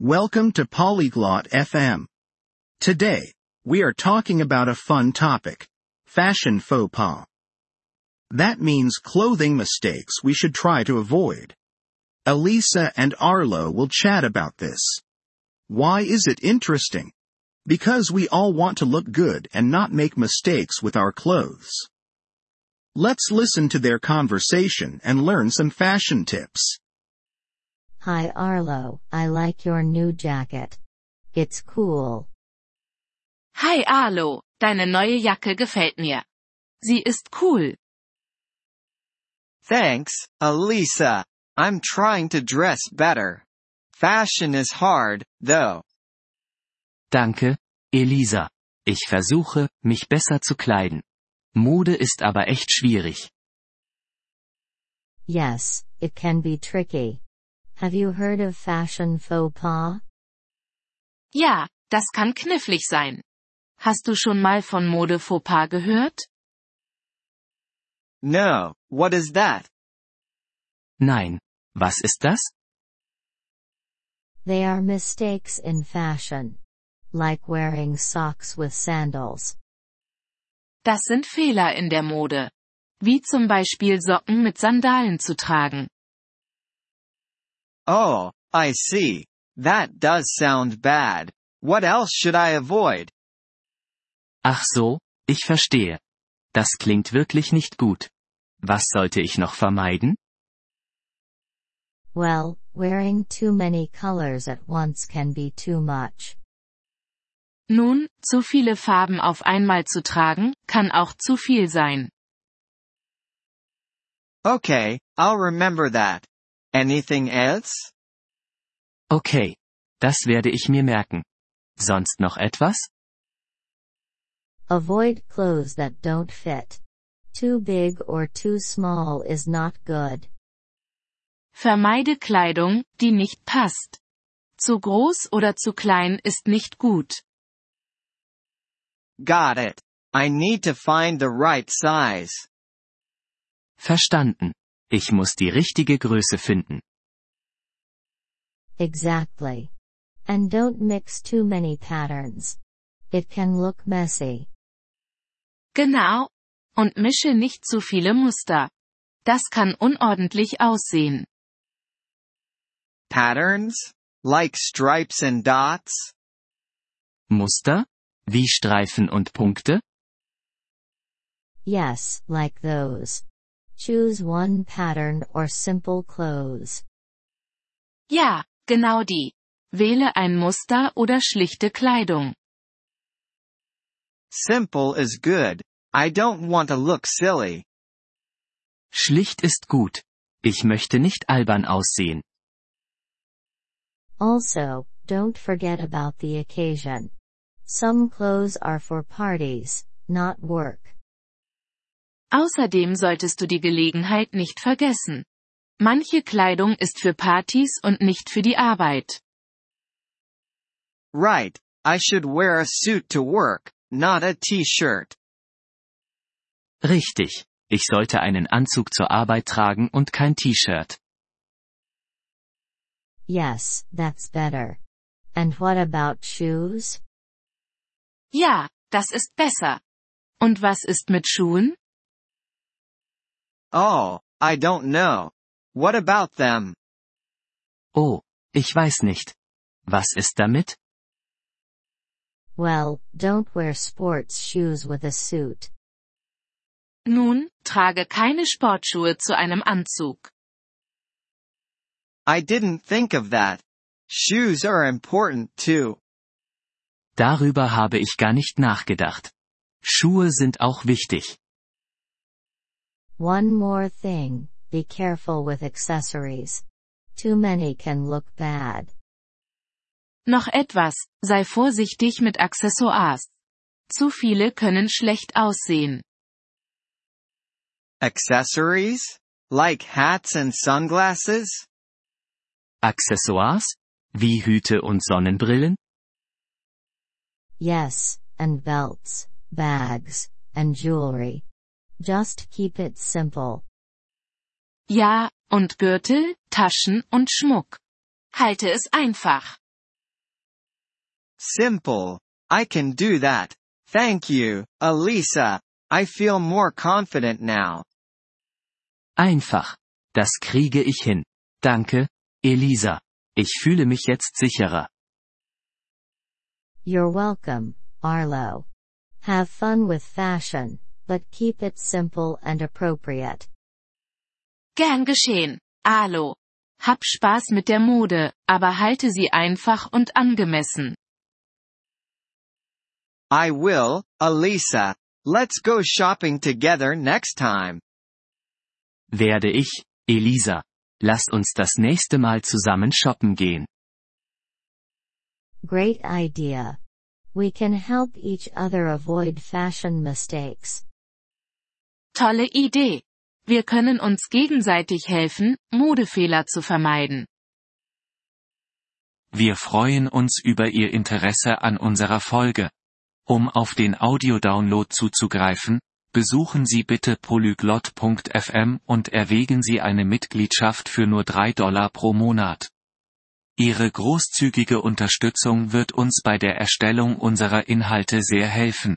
Welcome to Polyglot FM. Today, we are talking about a fun topic. Fashion faux pas. That means clothing mistakes we should try to avoid. Elisa and Arlo will chat about this. Why is it interesting? Because we all want to look good and not make mistakes with our clothes. Let's listen to their conversation and learn some fashion tips. Hi Arlo, I like your new jacket. It's cool. Hi Arlo, deine neue Jacke gefällt mir. Sie ist cool. Thanks, Elisa. I'm trying to dress better. Fashion is hard, though. Danke, Elisa. Ich versuche, mich besser zu kleiden. Mode ist aber echt schwierig. Yes, it can be tricky. Have you heard of fashion faux pas? Ja, das kann knifflig sein. Hast du schon mal von Mode faux pas gehört? No, what is that? Nein. Was ist das? They are mistakes in fashion. Like wearing socks with sandals. Das sind Fehler in der Mode. Wie zum Beispiel Socken mit Sandalen zu tragen. Oh, I see. That does sound bad. What else should I avoid? Ach so, ich verstehe. Das klingt wirklich nicht gut. Was sollte ich noch vermeiden? Well, wearing too many colors at once can be too much. Nun, zu viele Farben auf einmal zu tragen, kann auch zu viel sein. Okay, I'll remember that. Anything else? Okay. Das werde ich mir merken. Sonst noch etwas? Avoid clothes that don't fit. Too big or too small is not good. Vermeide Kleidung, die nicht passt. Zu groß oder zu klein ist nicht gut. Got it. I need to find the right size. Verstanden. Ich muss die richtige Größe finden. Exactly. And don't mix too many patterns. It can look messy. Genau. Und mische nicht zu viele Muster. Das kann unordentlich aussehen. Patterns? Like stripes and dots? Muster? Wie Streifen und Punkte? Yes, like those. Choose one pattern or simple clothes. Ja, genau die. Wähle ein Muster oder schlichte Kleidung. Simple is good. I don't want to look silly. Schlicht ist gut. Ich möchte nicht albern aussehen. Also, don't forget about the occasion. Some clothes are for parties, not work. Außerdem solltest du die Gelegenheit nicht vergessen. Manche Kleidung ist für Partys und nicht für die Arbeit. Right, I should wear a suit to work, not a t-shirt. Richtig. Ich sollte einen Anzug zur Arbeit tragen und kein T-Shirt. Yes, that's better. And what about shoes? Ja, das ist besser. Und was ist mit Schuhen? Oh, I don't know. What about them? Oh, ich weiß nicht. Was ist damit? Well, don't wear sports shoes with a suit. Nun, trage keine Sportschuhe zu einem Anzug. I didn't think of that. Shoes are important too. Darüber habe ich gar nicht nachgedacht. Schuhe sind auch wichtig. One more thing, be careful with accessories. Too many can look bad. Noch etwas, sei vorsichtig mit Accessoires. Zu viele können schlecht aussehen. Accessories? Like hats and sunglasses? Accessoires? Wie Hüte und Sonnenbrillen? Yes, and belts, bags, and jewelry. Just keep it simple. Ja, und Gürtel, Taschen und Schmuck. Halte es einfach. Simple. I can do that. Thank you, Elisa. I feel more confident now. Einfach. Das kriege ich hin. Danke, Elisa. Ich fühle mich jetzt sicherer. You're welcome, Arlo. Have fun with fashion, but keep it simple and appropriate. Gern geschehen, Alo. Hab Spaß mit der Mode, aber halte sie einfach und angemessen. I will, Elisa. Let's go shopping together next time. Werde ich, Elisa. Lasst uns das nächste Mal zusammen shoppen gehen. Great idea. We can help each other avoid fashion mistakes. Tolle Idee. Wir können uns gegenseitig helfen, Modefehler zu vermeiden. Wir freuen uns über Ihr Interesse an unserer Folge. Um auf den Audiodownload zuzugreifen, besuchen Sie bitte polyglot.fm und erwägen Sie eine Mitgliedschaft für nur 3 Dollar pro Monat. Ihre großzügige Unterstützung wird uns bei der Erstellung unserer Inhalte sehr helfen.